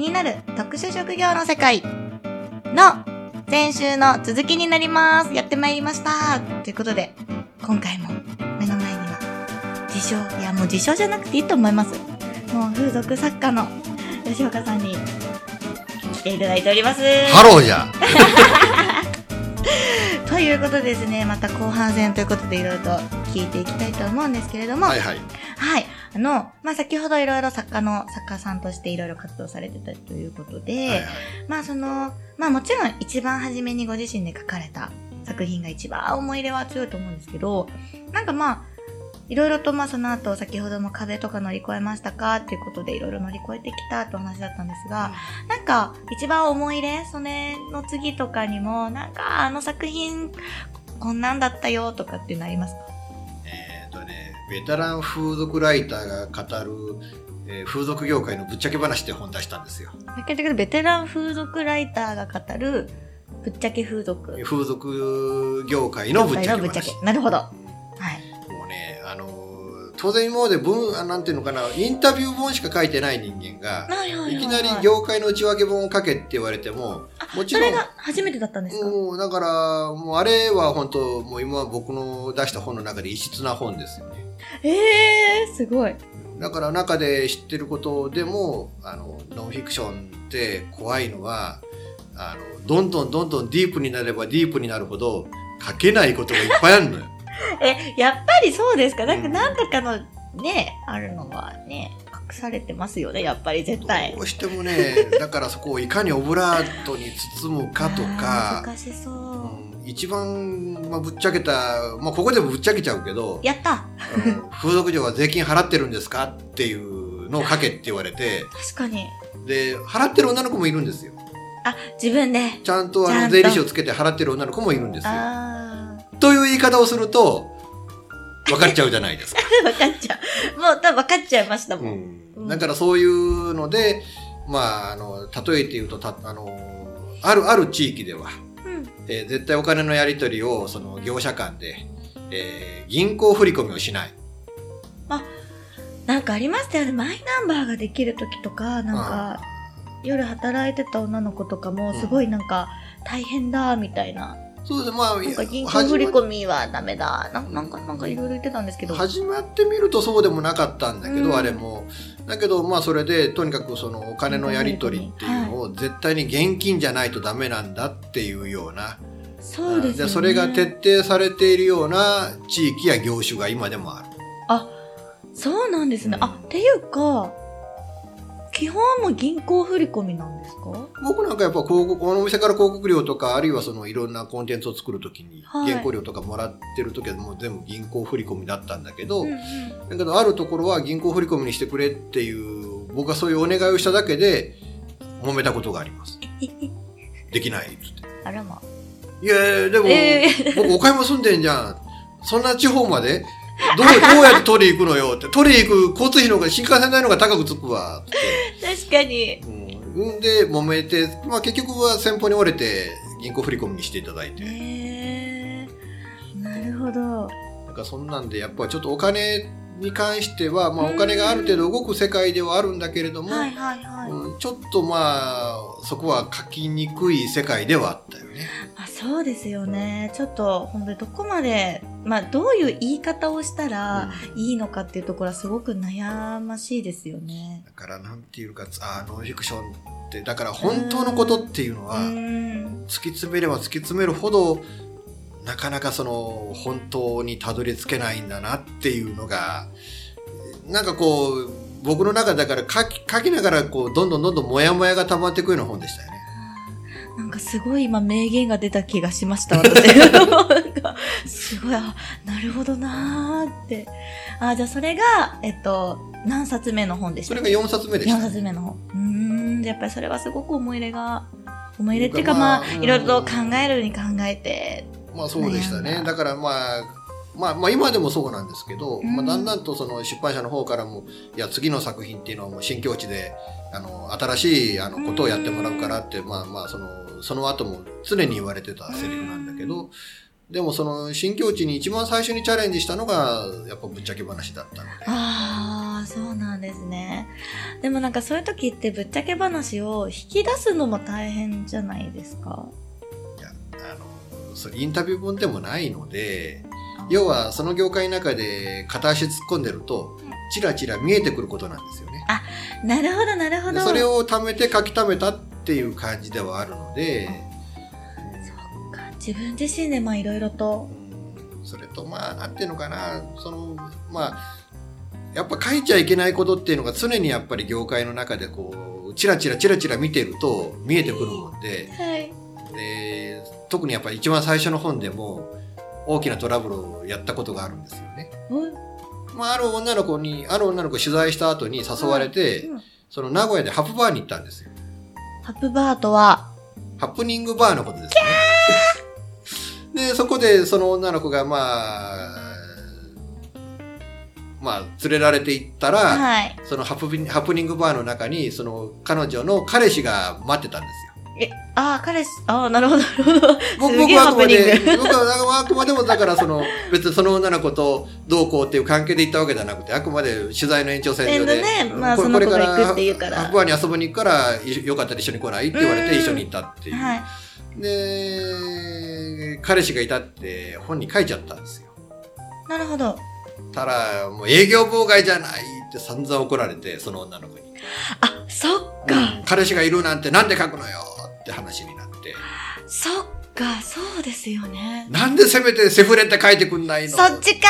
になる特殊職業の世界の先週の続きになります。やってまいりました。ということで、今回も目の前には、自称、いやもう自称じゃなくていいと思います。もう風俗作家の吉岡さんに来ていただいております。ハローじゃ。ということでですね、また後半戦ということでいろいろと聞いていきたいと思うんですけれども、はいはい。はい。あの、まあ、先ほどいろいろ作家の、作家さんとしていろいろ活動されてたということで、はいはい。まあその、まあもちろん一番初めにご自身で書かれた作品が一番思い入れは強いと思うんですけど、なんかまあ、いろいろとまあその後先ほども壁とか乗り越えましたかっていうことでいろいろ乗り越えてきたってお話だったんですが、なんか一番思い入れ、それの次とかにも、なんかあの作品こんなんだったよとかっていうのありますか？ベテラン風俗ライターが語る、えー風俗業界のぶっちゃけ話って本出したんですよ。だけどベテラン風俗ライターが語るぶっちゃけ風俗。風俗業界のぶっちゃけ話。なるほど。当然今まで文、あなんていうのかな、インタビュー本しか書いてない人間が。いきなり業界の内訳本を書けって言われても、もちろんそれ、が初めてだったんですか、もうだから、もうあれは本当、もう今僕の出した本の中で異質な本ですよね。ええー、すごい。だから中で知ってることでも、あの、ノンフィクションって怖いのは、あの、どんどんどんどんディープになればディープになるほど、書けないことがいっぱいあるのよ。え、やっぱりそうですか？なんかうん何とかのね、あるのはね、隠されてますよね、やっぱり絶対ど。うしてもね、だからそこをいかにオブラートに包むかとか、難しそう。うん一番、まあ、ぶっちゃけた、まあ、ここでもぶっちゃけちゃうけど、やった風俗嬢は税金払ってるんですかっていうのを書けって言われて、確かに。で、払ってる女の子もいるんですよ。あ、自分で。ちゃんとちゃんとあの税理士をつけて払ってる女の子もいるんですよ。あという言い方をすると、分かっちゃうじゃないですか。ー。分かっちゃう。もう多分分かっちゃいましたもん。うん、だからそういうので、まあ、あの、例えて言うと、たあの、ある、ある地域では、うん。えー絶対お金のやり取りを、その業者間で、えー銀行振り込みをしない。なんかありましたよね。マイナンバーができる時とか、なんか、夜働いてた女の子とかも、すごいなんか、大変だ、みたいな。そうですね、まあ、なんか銀行振り込みはダメだ。なんなんか、なんかいろいろ言ってたんですけど。始まってみるとそうでもなかったんだけど、うんあれも。だけど、まあそれで、とにかくそのお金のやり取りっていうのを絶対に現金じゃないとダメなんだっていうような。そうですよね。でそれが徹底されているような地域や業種が今でもある。そうなんですね。うんあ、っていうか、基本はもう銀行振り込みなんですか？僕なんかやっぱ広告、このお店から広告料とか、あるいはそのいろんなコンテンツを作るときに、はい原稿料とかもらってるときはもう全部銀行振り込みだったんだけど、うんうんだけどあるところは銀行振り込みにしてくれっていう、僕がそういうお願いをしただけで、揉めたことがあります。できないっつって。あらま。いやいや、でも、え僕岡山住んでんじゃん。そんな地方までどう、どうやって取り行くのよって。取り行く交通費の方が、新幹線代の方が高くつくわ。って。確かに。うん。で、揉めて、まあ結局は先方に折れて、銀行振り込みにしていただいて。へー。なるほど。なんかそんなんで、やっぱりちょっとお金に関しては、まあお金がある程度動く世界ではあるんだけれども、はいはいはい。うんちょっとまあ、そこは書きにくい世界ではあったよね。あそうですよね。ちょっと、本当にどこまで、まあ、どういう言い方をしたらいいのかっていうところはすごく悩ましいですよね。だからなんていうか、あノンフィクションって、だから本当のことっていうのうは、ん。突き詰めれば突き詰めるほど、なかなかその本当にたどり着けないんだなっていうのが、なんかこう、僕の中でだから書き書きながらこう、どんどんどんどんモヤモヤが溜まっていくような本でしたよね。なんかすごい今名言が出た気がしました、私。すごい、あ、なるほどなーって。あ、じゃあそれが、えっと、何冊目の本でしたそれが4冊目でし4た、冊目の本。うーん、やっぱりそれはすごく思い入れが、思い入れっていうかまあまあ、いろいろと考えるに考えて、まあそうでしたね。だからまあ、まあ、まあ今でもそうなんですけど、うんまあだんだんとその出版社の方からも、いや次の作品っていうのはもう新境地で、あの、新しいあのことをやってもらうからって、まあまあその、その後も常に言われてたセリフなんだけど、でもその新境地に一番最初にチャレンジしたのが、やっぱぶっちゃけ話だったので。あああ、そうなんですね。でもなんかそういう時ってぶっちゃけ話を引き出すのも大変じゃないですか？いや、あの、それインタビュー本でもないので、要はその業界の中で片足突っ込んでると、チラチラ見えてくることなんですよね。なるほど、なるほど。でそれを貯めて書き溜めたっていう感じではあるので、そっか自分自身でまあいろいろと。それとまあなんていうのかなそのまあやっぱ書いちゃいけないことっていうのが常にやっぱり業界の中でこうチラチラチラチラ見てると見えてくるもんではい。で特にやっぱり一番最初の本でも大きなトラブルをやったことがあるんですよね。まあ、ある女の子にある女の子を取材した後に誘われて、うんその名古屋でハプバーに行ったんですよ。ハップバーとは、ハプニングバーのことですね。で、そこでその女の子がまあ、まあ、連れられて行ったら、はい。そのハプニハプニングバーの中に、その彼女の彼氏が待ってたんですよ。え、ああ、彼氏、ああ、なるほど、なるほど。僕すげえハプニンはあくまで、グ。僕はあくまでもだからその、別にその女の子とどうこうっていう関係で行ったわけじゃなくて、あくまで取材の延長線上で、えっとねまあこれこれから行くって言うからハプバーに遊びに行くから、いよかったら一緒に来ない？って言われてうん一緒に行ったっていう。はい。で、彼氏がいたって本に書いちゃったんですよ。なるほど。たら、もう営業妨害じゃないって散々怒られて、その女の子に。あ、そっか。彼氏がいるなんてなんで書くのよって話になって。そっか、そうですよね。なんでせめてセフレって書いてくんないの？そっちか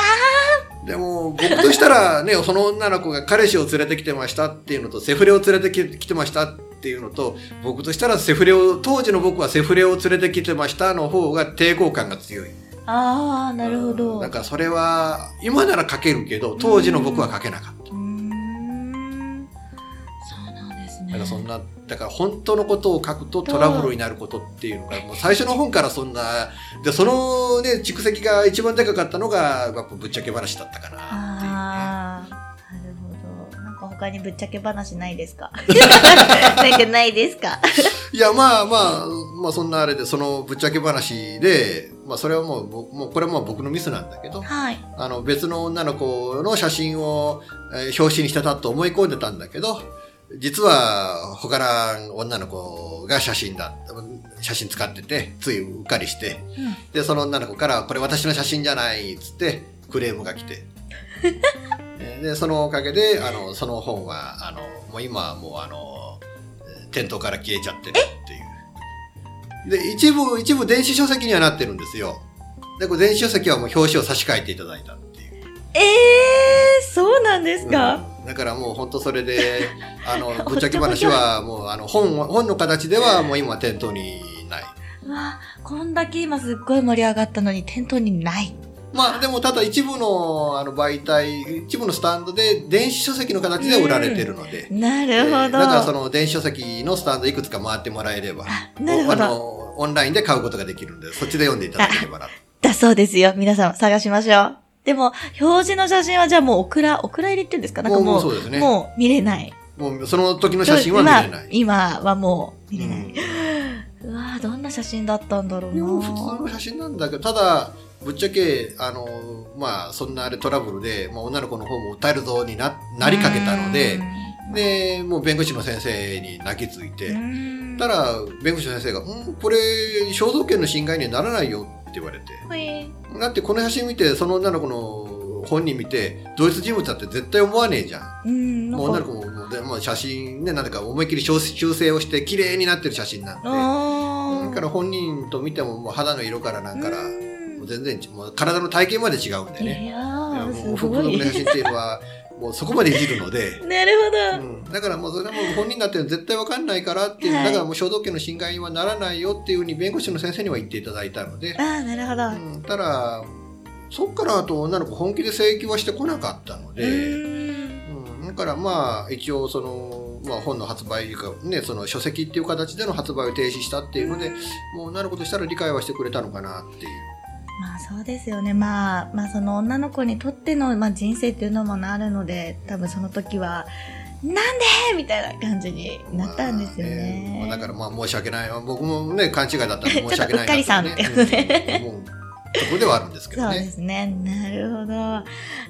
でも、僕としたらね、その女の子が彼氏を連れてきてましたっていうのと、セフレを連れてききてましたっていうのと、僕としたらセフレを、当時の僕はセフレを連れてきてましたの方が抵抗感が強い。ああ、なるほど。だからそれは、今なら書けるけど、当時の僕は書けなかった。うーん。そうなんですね。だからそんな、だから本当のことを書くとトラブルになることっていうのが、もう最初の本からそんな、で、そのね、蓄積が一番でかかったのが、やっぱぶっちゃけ話だったかなっていうね。ああ、なるほど。なんか他にぶっちゃけ話ないですか？なんかないですか？いや、まあまあ、まあそんなあれで、そのぶっちゃけ話で、まあそれはもう、ぼもうこれはもう僕のミスなんだけど、はい。あの別の女の子の写真を、えー表紙にしてたと思い込んでたんだけど、実は他の女の子が写真だ、写真使ってて、ついうっかりして、うんで、その女の子から、これ私の写真じゃないっつって、クレームが来て。え で、そのおかげで、あの、その本は、あの、もう今はもうあの、えー店頭から消えちゃってるっていう。で、一部、一部電子書籍にはなってるんですよ。で、これ電子書籍はもう表紙を差し替えていただいたっていう。ええー、そうなんですか、うんだからもう本当それで、あの、ぶっちゃけ話はもうあの、本は、本の形ではもう今店頭にない。うわこんだけ今すっごい盛り上がったのに店頭にない。まあでもただ一部のあの媒体、一部のスタンドで電子書籍の形で売られてるので。なるほど。えーだからその電子書籍のスタンドいくつか回ってもらえれば、あなるほど。おあの、オンラインで買うことができるんで、そっちで読んでいただければな。だそうですよ。皆さん探しましょう。でも、表示の写真はじゃあもうオクラ、オクラ入りってんですか？なんかもう、もうねもう見れない。もうその時の写真は見れない。今今はもう見れない。うんうわどんな写真だったんだろういや普通なの写真なんだけど、ただ、ぶっちゃけ、あの、まあ、そんなあれトラブルで、まあ、女の子の方も訴えるぞにな、なりかけたので、で、もう弁護士の先生に泣きついて、たら、弁護士の先生が、うん、これ、肖像権の侵害にはならないよって言われて。はいだってこの写真見て、その女の子の本人見て、同一人物だって絶対思わねえじゃん。うん、もう女の子も、もうでもう写真ね、なんだか思いっきり修修正をして綺麗になってる写真なんで。あだから本人と見てももう肌の色からなんから、全然もう体の体型まで違うんでね。いやもうす福ごい。の写真っていうのは、もうそこまでいじるので、なるほど。うん、だからもうそれはもう本人だって絶対わかんないからっていう、はい。だからもう肖像権の侵害にはならないよっていうふうに弁護士の先生には言っていただいたので、ああ、なるほど。うん、ただ、そっからあと女の子本気で請求はしてこなかったのうで、うん、だからまあ一応その、まあ、本の発売が、ね、その書籍っていう形での発売を停止したっていうので、もう女の子としたら理解はしてくれたのかなっていう。まあそうですよね。まあ、まあその女の子にとっての、まあ、人生っていうのもあるので、多分その時は、なんで？みたいな感じになったんですよね。まあまあだからまあ申し訳ない。僕もね、勘違いだったんで申し訳ないな ちょっとうっかりさんってことでうころではあるんですけどね。そうですね。なるほど。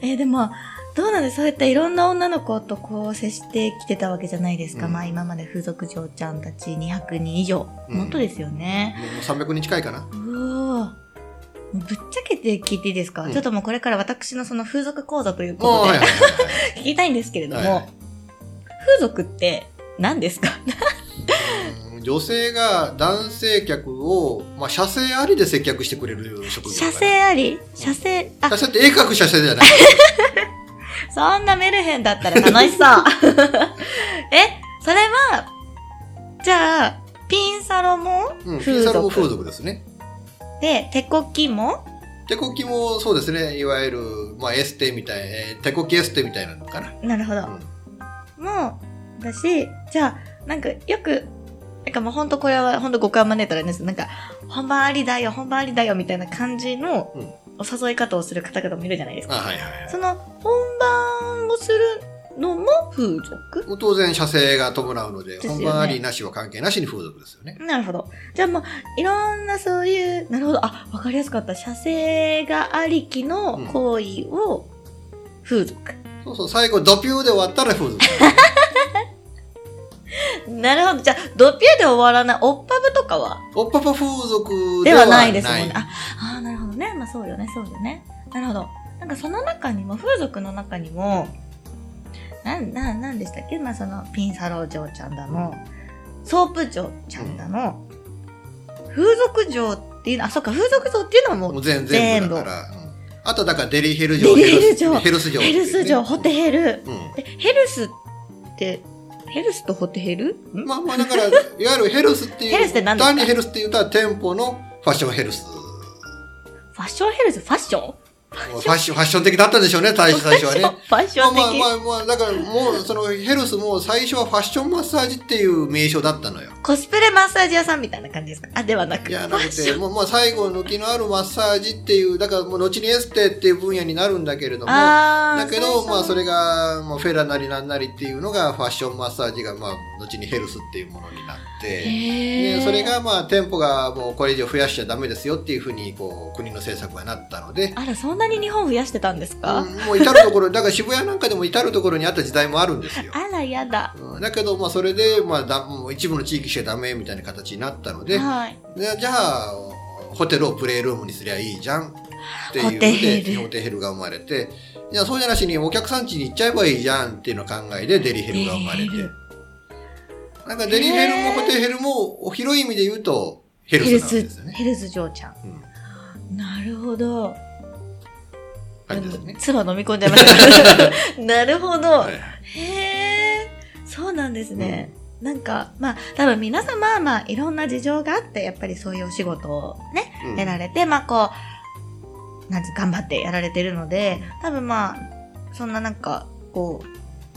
えーでも、どうなんです？そうやっていろんな女の子とこう接してきてたわけじゃないですか。うんまあ今まで風俗嬢ちゃんたち200人以上。うん本当ですよね。もう300人近いかな。うわぶっちゃけて聞いていいですか、うん。ちょっともうこれから私のその風俗講座ということで、はいはいはい 聞きたいんですけれども、はいはい。風俗って何ですか？うん女性が男性客を、まあ、射精ありで接客してくれる職業かな射精あり？射精、あ。射、精って鋭角射精じゃない。そんなメルヘンだったら楽しそう。え、それは、じゃあ、ピンサロもうん、ピ風ンサロも俗。風俗ですね。で、手こきも？手こきもそうですね。いわゆる、まあ、エステみたい、えー手こきエステみたいなのかな。なるほど。うんもう、だし、じゃあ、なんかよく、なんかもうほんとこれはほんと誤解を招いたらです。なんか、本番ありだよ、本番ありだよ、みたいな感じのうんお誘い方をする方々もいるじゃないですあ、か。はいはいはい。その、本番をするのも風俗？当然射精が伴うので、すよね本番ありなしは関係なしに風俗ですよね。なるほど。じゃあもう、いろんなそういう、なるほど。あ、わかりやすかった。射精がありきの行為を、風俗。そうそう、最後ドピューで終わったら風俗。なるほど。じゃあ、ドピューで終わらない、オッパブとかは？おっパブ風俗でではないですもんね。あ、あーなるほどね。まあそうよね、そうよね。なるほど。なんかその中にも、風俗の中にも、なん、なん、なんでしたっけ？まあその、ピンサロ嬢ちゃんだの、ソープ嬢ちゃんだの、風俗嬢っていうの、あ、そっか、風俗嬢っていうのはもう、もう全全部だから。うん。あとだからデリヘル嬢、デリヘル嬢。ヘルス嬢、ヘルス嬢、ホテヘル。ヘルスって、ヘルスとホテヘル？ん。まあまあだから、いわゆるヘルスっていう、ヘルスって何ですか？単にヘルスって言ったら店舗のファッションヘルス。ファッションヘルス？ファッション？ファッション、ファッション的だったんでしょうね、最初最初はね。ファッション的。まあまあまあ、まあ、だからもう、そのヘルスも最初はファッションマッサージっていう名称だったのよ。コスプレマッサージ屋さんみたいな感じですか？あ、ではなく。いや、なくて、もう、まあ最後、抜きのあるマッサージっていう、だからもう後にエステっていう分野になるんだけれども、だけど、まあそれ。れが、まあフェラなりなんなりっていうのが、ファッションマッサージが、まあ、後にヘルスっていうものになって、でそれがまあ店舗がもうこれ以上増やしちゃダメですよっていうふうにこう国の政策がなったので、あら、そんなに日本増やしてたんですか、うんもう至るところだから渋谷なんかでも至るところにあった時代もあるんですよ。あら、やだ。うんだけどまあそれでまあだもう一部の地域しかダメみたいな形になったので、はい。でじゃあホテルをプレイルームにすりゃいいじゃんっていうのホテヘルでホテヘルが生まれていやそうじゃなしにお客さん家に行っちゃえばいいじゃんっていうのを考えでデリヘルが生まれてなんかデリヘルもホテヘルもお広い意味で言うとヘルスなんですよ、ね。ヘルス嬢ちゃん。うんなるほど。感じですね。唾飲み込んじゃいました。なるほど。はいへえ、そうなんですね。なんか、まあ、多分皆さんまあまあ、いろんな事情があって、やっぱりそういうお仕事をね、うんやられて、まあこう、なんつう頑張ってやられてるので、多分まあ、そんななんか、こ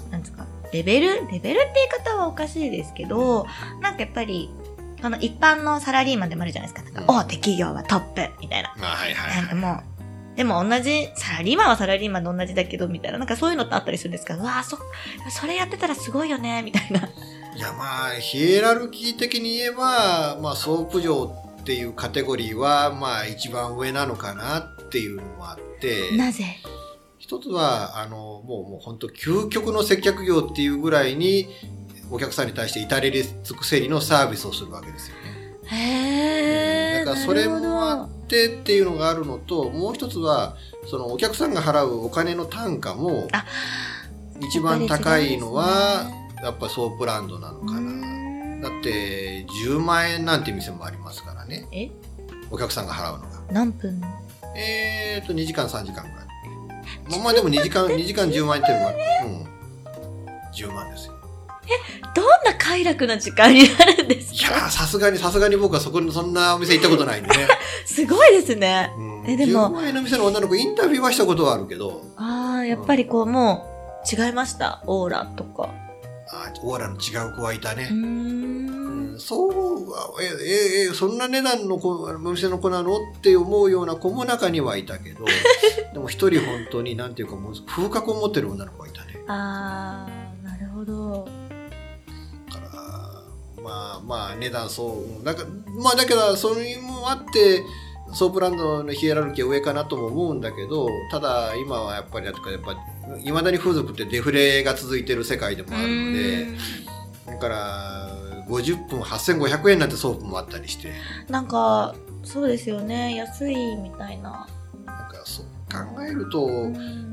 う、なんつうか、レベル？レベルって言い方はおかしいですけど、なんかやっぱり、この一般のサラリーマンでもあるじゃないですか。なんか、うん大手企業はトップみたいな。あはいはいはい。なんかもう、でも同じ、サラリーマンはサラリーマンで同じだけど、みたいな。なんかそういうのってあったりするんですか？うわあそ、それやってたらすごいよね、みたいな。いやまあヒエラルキー的に言えば、まあ、ソープ嬢っていうカテゴリーはまあ一番上なのかなっていうのもあってなぜ？一つはあのもうもう本当究極の接客業っていうぐらいにお客さんに対して至れり尽くせりのサービスをするわけですよね。へえ。だからそれもあってっていうのがあるのともう一つはそのお客さんが払うお金の単価もあ一番高いのやはやっぱソープランドなのかな。だって10万円なんて店もありますからね。え？お客さんが払うのが。何分？えーと2時間3時間ぐらい。まあまあでも2時間2時間10万円っていうのはうん。10万ですよどんな快楽な時間になるんですいやさすがにさすがに僕はそこにそんなお店行ったことないんでね、すごいですね。うん、えでも。10万円の店の女の子インタビューはしたことはあるけど。ああ、やっぱりこう、もう、違いました？オーラとか。あーオーラの違う子はいたね。うん。んそうはえええそんな値段の子お店の子なの？って思うような子も中にはいたけど。でも一人本当になんていうかもう風格を持ってる女の子がいたね。ああ、なるほど。まあまあ値段そうだからまあだけどそれもあってソープランドのヒエラルキーは上かなとも思うんだけどただ今はやっぱりやっぱやっぱいまだに風俗ってデフレが続いてる世界でもあるので、だから、50分8500円なんてソープもあったりして、なんか、そうですよね。安いみたいな。なんかそう考えると、うん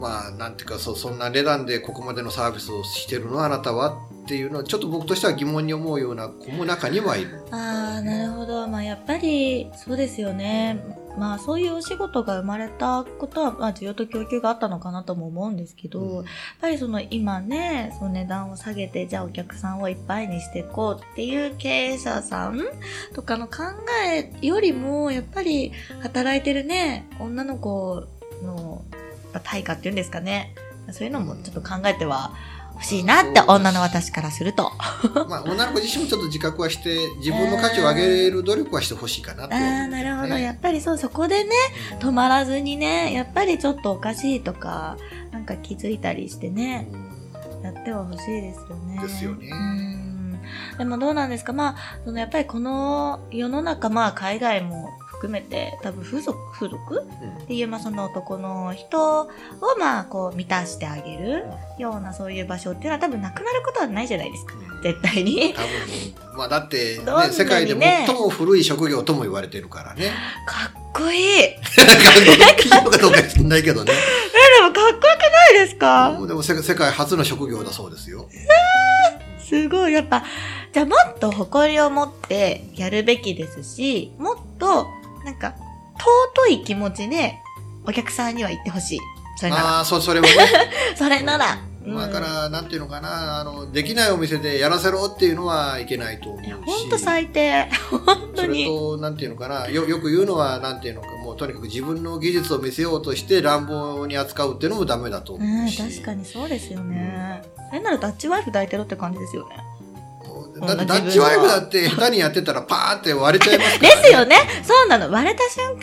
まあ、なんていうか、そそんな値段でここまでのサービスをしてるのあなたはっていうのは、ちょっと僕としては疑問に思うような子も中にはいる。ああ、なるほど。まあ、やっぱり、そうですよね。まあ、そういうお仕事が生まれたことは、まあ、需要と供給があったのかなとも思うんですけど、うんやっぱりその今ね、その値段を下げて、じゃあお客さんをいっぱいにしていこうっていう経営者さんとかの考えよりも、やっぱり働いてるね、女の子のまあ対価っていうんですかね。そういうのもちょっと考えては欲しいなって、女の私からすると。まあ、女の子自身もちょっと自覚はして、自分の価値を上げる努力はしてほしいかなとあ思うんあ、なるほど。ねやっぱりそう、そこでね、止まらずにね、やっぱりちょっとおかしいとか、なんか気づいたりしてね、やっては欲しいですよね。ですよねうん。でもどうなんですか？まあ、そのやっぱりこの世の中、まあ海外も含めて、多分風俗、風俗？うんっていう、まあその男の人をまあこう満たしてあげるようなそういう場所っていうのは多分なくなることはないじゃないですか。うん絶対に。多分、まあだって、ねね世界で最も古い職業とも言われてるからね。かっこいい。え、聞いたのかどうか知んないけどね。でもかっこよくないですか？でも世世界初の職業だそうですよ。すごい。やっぱ、じゃあもっと誇りを持ってやるべきですし、もっと、なんか、尊い気持ちでお客さんには言ってほしい。それなら。ああ、そ、それもね。それなら。うんだから、なんていうのかな、あの、できないお店でやらせろっていうのはいけないと思うし。いや、ほんと最低。本当それに。と、なんていうのかな、よ、よく言うのは、なんていうのか、もうとにかく自分の技術を見せようとして乱暴に扱うっていうのもダメだとう、思うんし。確かにそうですよね。それならダッチワイフ抱いてろって感じですよね。だってダッチワイフだって下手にやってたらパーンって割れちゃいますかでら、ね。すよね。そうなの。割れた瞬間に、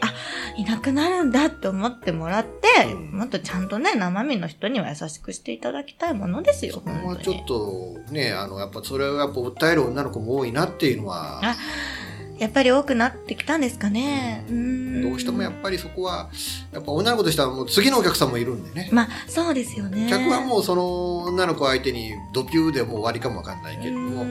あ、いなくなるんだって思ってもらって、うんもっとちゃんとね、生身の人には優しくしていただきたいものですよ。そこはちょっとね、あの、やっぱそれをやっぱ訴える女の子も多いなっていうのは、あやっぱり多くなってきたんですかね。う。どうしてもやっぱりそこは、やっぱ女の子としてはもう次のお客さんもいるんでね。まあ、そうですよね。客はもうその女の子相手にドピューでもう終わりかもわかんないけれども、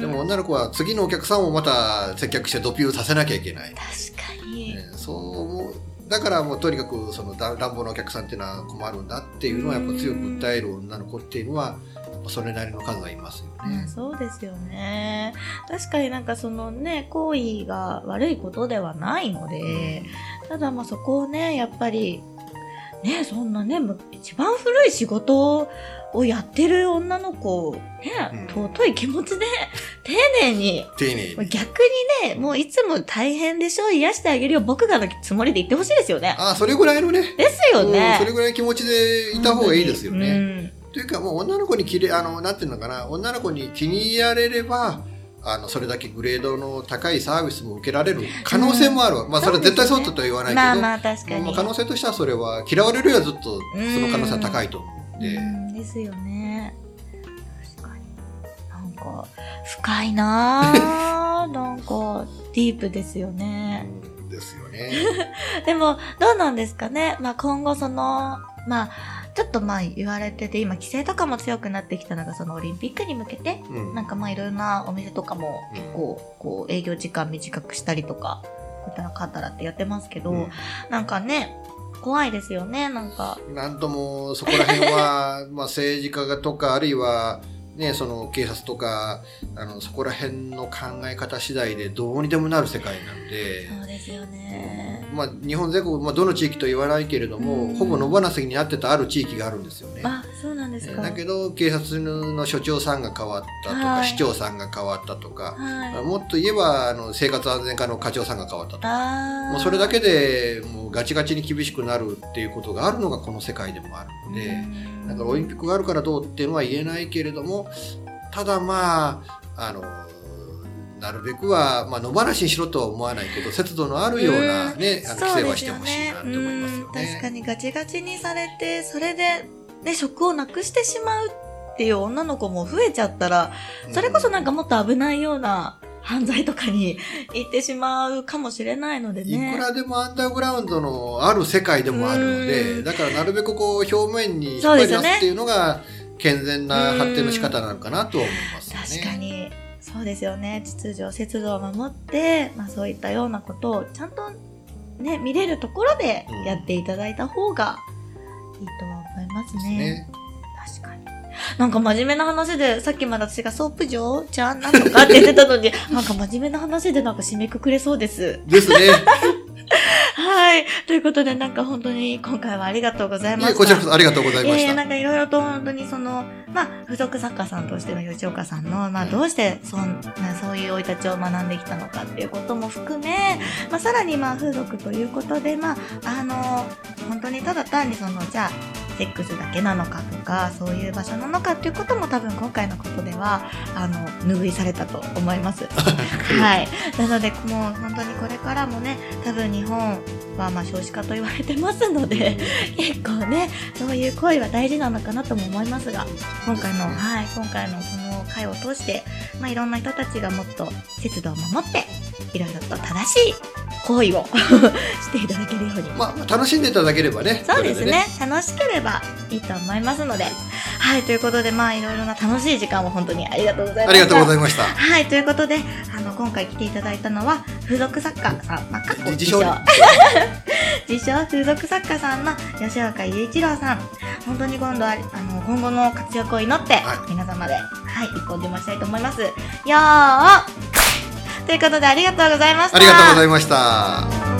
でも女の子は次のお客さんをまた接客してドピューさせなきゃいけない。確かに。ねそう思う。だからもうとにかくそのだ乱暴なお客さんっていうのは困るんだっていうのはやっぱ強く訴える女の子っていうのは、やっぱそれなりの数はいますようんね。そうですよね。確かになんかそのね、行為が悪いことではないので、ただまあそこをね、やっぱり、ね、そんなね、む一番古い仕事をやってる女の子をね、うん尊い気持ちで、丁寧に、丁寧に。逆にね、もういつも大変でしょ癒してあげるよ、僕がのつもりで言ってほしいですよね。ああ、それぐらいのね。ですよね。うんそれぐらいの気持ちでいた方がいいですよね。うんというかもう女の子にきれあのなんていうのかな女の子に気に入られればあのそれだけグレードの高いサービスも受けられる可能性もあるわ、まあそれは絶対そうだとは言わないけど、まあまあ確かに。まあ可能性としてはそれは嫌われるよりはずっとその可能性は高いと思うんで、うんですよね。確かに。なんか、深いなぁ。なんか、ディープですよね。うんですよね。でも、どうなんですかね。まあ今後その、まあ、ちょっとまあ言われてて、今規制とかも強くなってきたのが、そのオリンピックに向けて、うん。なんかまあいろんなお店とかもうん。結構、こう営業時間短くしたりとか、こたのかったらってやってますけど、うん。なんかね、怖いですよね、なんか。なんともそこら辺は まあ政治家がとかあるいはね、その警察とかあのそこら辺の考え方次第でどうにでもなる世界なんで、そうですよね。まあ、日本全国、まあ、どの地域と言わないけれども、うんほぼ野放しになってたある地域があるんですよね。あ、そうですか？だけど警察の署長さんが変わったとか、はい市長さんが変わったとか、はい。もっと言えばあの生活安全課の課長さんが変わったとかもうそれだけでもうガチガチに厳しくなるっていうことがあるのがこの世界でもあるので、うんだからオリンピックがあるからどうっていうのは言えないけれどもただまああのなるべくは、まあ、野放しにしろとは思わないけど節度のあるような、ねあの規制はしてほしいなって思いますようん確かね。にガチガチにされて、それで、ね、職をなくしてしまうっていう女の子も増えちゃったら、それこそなんかもっと危ないような犯罪とかに行ってしまうかもしれないのでいね。くらでもアンダーグラウンドのある世界でもあるのうで、んだからなるべくこう表面に引っ張り出すっていうのが健全な発展の仕方なのかなとは思いますよね。確かに。そうですよね。秩序、節度を守って、まあそういったようなことをちゃんとね、見れるところでやっていただいた方がいいとは思いますね。ね確かに。なんか真面目な話で、さっきまで私がソープ嬢？ちゃんなんとかって言ってたのに、なんか真面目な話でなんか締めくくれそうです。ですね。はい。ということで、なんか本当に今回はありがとうございました。こちらこそありがとうございました。えーなんかいろいろと本当にその、まあ、付属作家さんとしての吉岡さんの、まあ、どうしてそんな、そういう生い立ちを学んできたのかっていうことも含め、まあ、さらにまあ、風俗ということで、まあ、あの、本当にただ単にその、じゃあ、セックスだけなのかとか、そういう場所なのかっていうことも多分今回のことでは、あの、拭いされたと思います。はい。なので、もう本当にこれからもね、多分日本はまあ少子化と言われてますので、結構ね、そういう行為は大事なのかなとも思いますが、今回の、はい、今回のその会を通して、まあいろんな人たちがもっと節度を守って、いろいろと正しい行為を していただけるように。まあ、楽しんでいただければね。そうですこれね楽しければいいと思いますので。はい、ということで、まあいろいろな楽しい時間を本当にありがとうございました。ありがとうございました。はい、ということで、あの、今回来ていただいたのは、風俗作家さん、まあ、かっこ自称ね自称 風俗作家さんの吉岡雄一郎さん。本当に今度は、あの、今後の活躍を祈って、はい皆様で、はい、一本出ましたいと思います。よーということで、ありがとうございました。ありがとうございました。